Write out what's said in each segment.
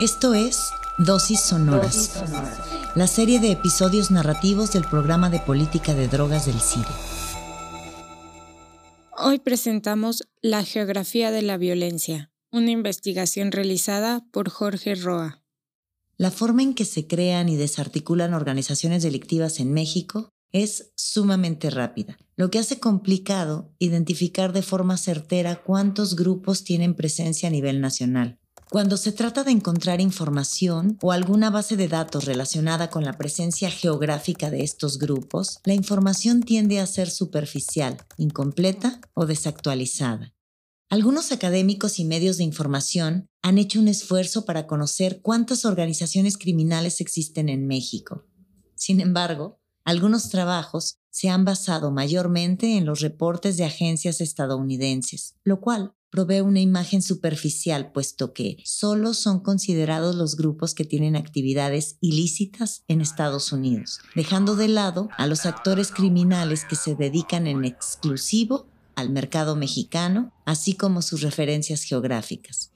Esto es Dosis Sonoras, la serie de episodios narrativos del programa de política de drogas del CIDE. Hoy presentamos La geografía de la violencia, una investigación realizada por Jorge Roa. La forma en que se crean y desarticulan organizaciones delictivas en México es sumamente rápida, lo que hace complicado identificar de forma certera cuántos grupos tienen presencia a nivel nacional. Cuando se trata de encontrar información o alguna base de datos relacionada con la presencia geográfica de estos grupos, la información tiende a ser superficial, incompleta o desactualizada. Algunos académicos y medios de información han hecho un esfuerzo para conocer cuántas organizaciones criminales existen en México. Sin embargo, algunos trabajos se han basado mayormente en los reportes de agencias estadounidenses, lo cual provee una imagen superficial, puesto que solo son considerados los grupos que tienen actividades ilícitas en Estados Unidos, dejando de lado a los actores criminales que se dedican en exclusivo al mercado mexicano, así como sus referencias geográficas.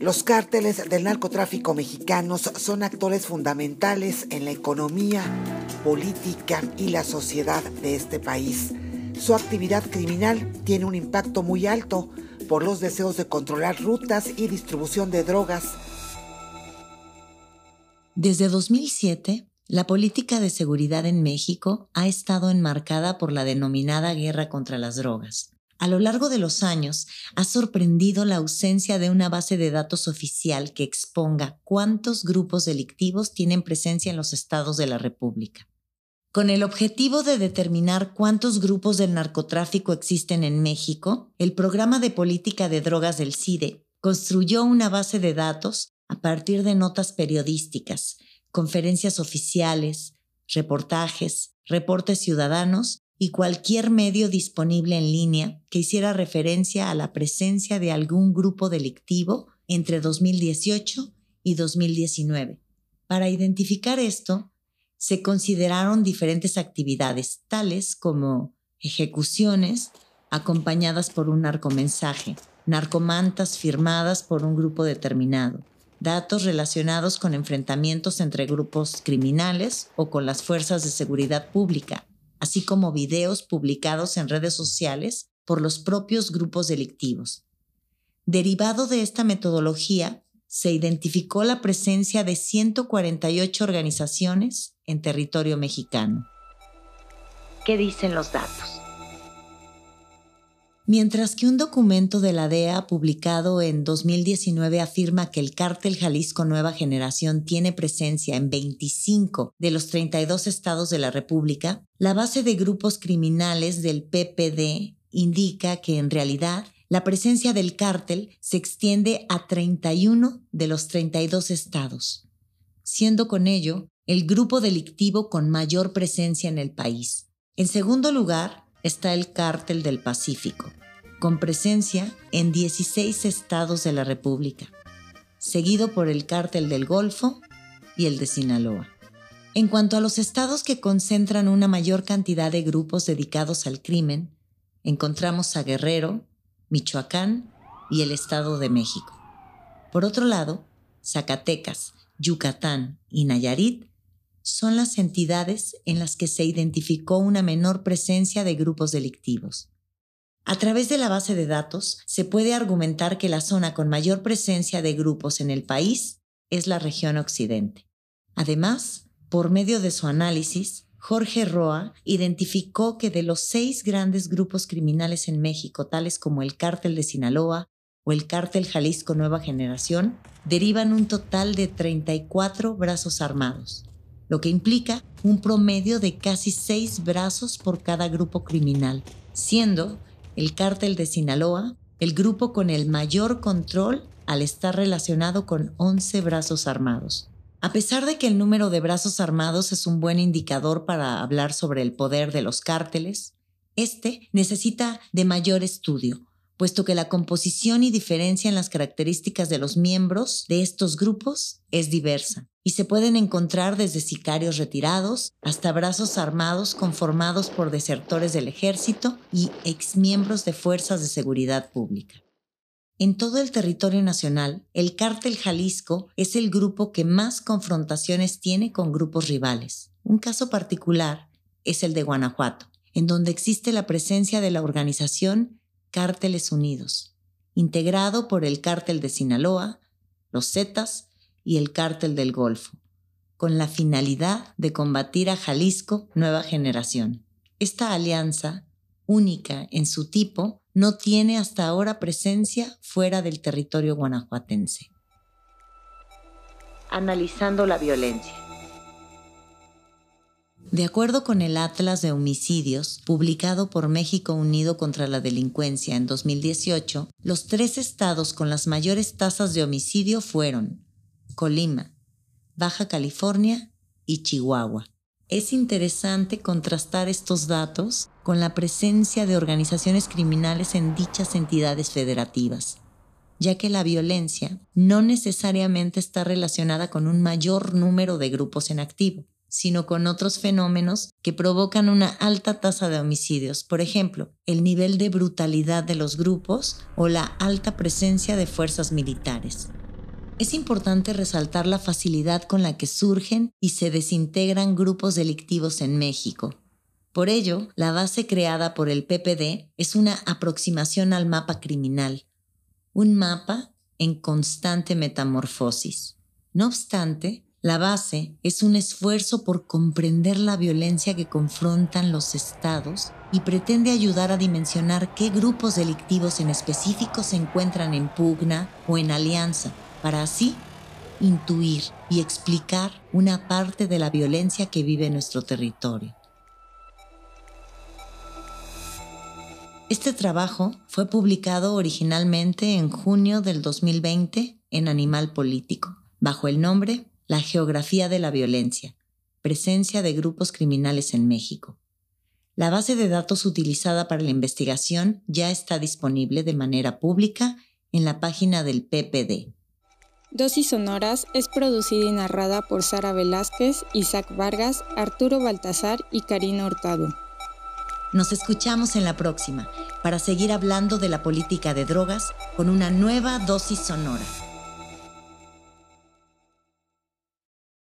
Los cárteles del narcotráfico mexicanos son actores fundamentales en la economía, política y la sociedad de este país. Su actividad criminal tiene un impacto muy alto por los deseos de controlar rutas y distribución de drogas. Desde 2007, la política de seguridad en México ha estado enmarcada por la denominada guerra contra las drogas. A lo largo de los años, ha sorprendido la ausencia de una base de datos oficial que exponga cuántos grupos delictivos tienen presencia en los estados de la República. Con el objetivo de determinar cuántos grupos del narcotráfico existen en México, el Programa de Política de Drogas del CIDE construyó una base de datos a partir de notas periodísticas, conferencias oficiales, reportajes, reportes ciudadanos y cualquier medio disponible en línea que hiciera referencia a la presencia de algún grupo delictivo entre 2018 y 2019. Para identificar esto, se consideraron diferentes actividades, tales como ejecuciones acompañadas por un narcomensaje, narcomantas firmadas por un grupo determinado, datos relacionados con enfrentamientos entre grupos criminales o con las fuerzas de seguridad pública, así como videos publicados en redes sociales por los propios grupos delictivos. Derivado de esta metodología, se identificó la presencia de 148 organizaciones en territorio mexicano. ¿Qué dicen los datos? Mientras que un documento de la DEA publicado en 2019 afirma que el cártel Jalisco Nueva Generación tiene presencia en 25 de los 32 estados de la República, la base de grupos criminales del PPD indica que en realidad la presencia del cártel se extiende a 31 de los 32 estados, siendo con ello el grupo delictivo con mayor presencia en el país. En segundo lugar está el Cártel del Pacífico, con presencia en 16 estados de la República, seguido por el Cártel del Golfo y el de Sinaloa. En cuanto a los estados que concentran una mayor cantidad de grupos dedicados al crimen, encontramos a Guerrero, Michoacán y el Estado de México. Por otro lado, Zacatecas, Yucatán y Nayarit son las entidades en las que se identificó una menor presencia de grupos delictivos. A través de la base de datos se puede argumentar que la zona con mayor presencia de grupos en el país es la región occidente. Además, por medio de su análisis, Jorge Roa identificó que de los seis grandes grupos criminales en México, tales como el Cártel de Sinaloa o el Cártel Jalisco Nueva Generación, derivan un total de 34 brazos armados, lo que implica un promedio de casi seis brazos por cada grupo criminal, siendo el cártel de Sinaloa el grupo con el mayor control al estar relacionado con 11 brazos armados. A pesar de que el número de brazos armados es un buen indicador para hablar sobre el poder de los cárteles, este necesita de mayor estudio, puesto que la composición y diferencia en las características de los miembros de estos grupos es diversa y se pueden encontrar desde sicarios retirados hasta brazos armados conformados por desertores del ejército y exmiembros de fuerzas de seguridad pública. En todo el territorio nacional, el cártel Jalisco es el grupo que más confrontaciones tiene con grupos rivales. Un caso particular es el de Guanajuato, en donde existe la presencia de la organización Cárteles Unidos, integrado por el cártel de Sinaloa, los Zetas y el cártel del Golfo, con la finalidad de combatir a Jalisco Nueva Generación. Esta alianza, única en su tipo, no tiene hasta ahora presencia fuera del territorio guanajuatense. Analizando la violencia. De acuerdo con el Atlas de Homicidios, publicado por México Unido contra la Delincuencia en 2018, los tres estados con las mayores tasas de homicidio fueron Colima, Baja California y Chihuahua. Es interesante contrastar estos datos con la presencia de organizaciones criminales en dichas entidades federativas, ya que la violencia no necesariamente está relacionada con un mayor número de grupos en activo, sino con otros fenómenos que provocan una alta tasa de homicidios, por ejemplo, el nivel de brutalidad de los grupos o la alta presencia de fuerzas militares. Es importante resaltar la facilidad con la que surgen y se desintegran grupos delictivos en México. Por ello, la base creada por el PPD es una aproximación al mapa criminal, un mapa en constante metamorfosis. No obstante, la base es un esfuerzo por comprender la violencia que confrontan los estados y pretende ayudar a dimensionar qué grupos delictivos en específico se encuentran en pugna o en alianza para así intuir y explicar una parte de la violencia que vive nuestro territorio. Este trabajo fue publicado originalmente en junio del 2020 en Animal Político, bajo el nombre La Geografía de la Violencia, presencia de grupos criminales en México. La base de datos utilizada para la investigación ya está disponible de manera pública en la página del PPD. Dosis Sonoras es producida y narrada por Sara Velázquez, Isaac Vargas, Arturo Baltazar y Karina Hurtado. Nos escuchamos en la próxima para seguir hablando de la política de drogas con una nueva dosis sonora.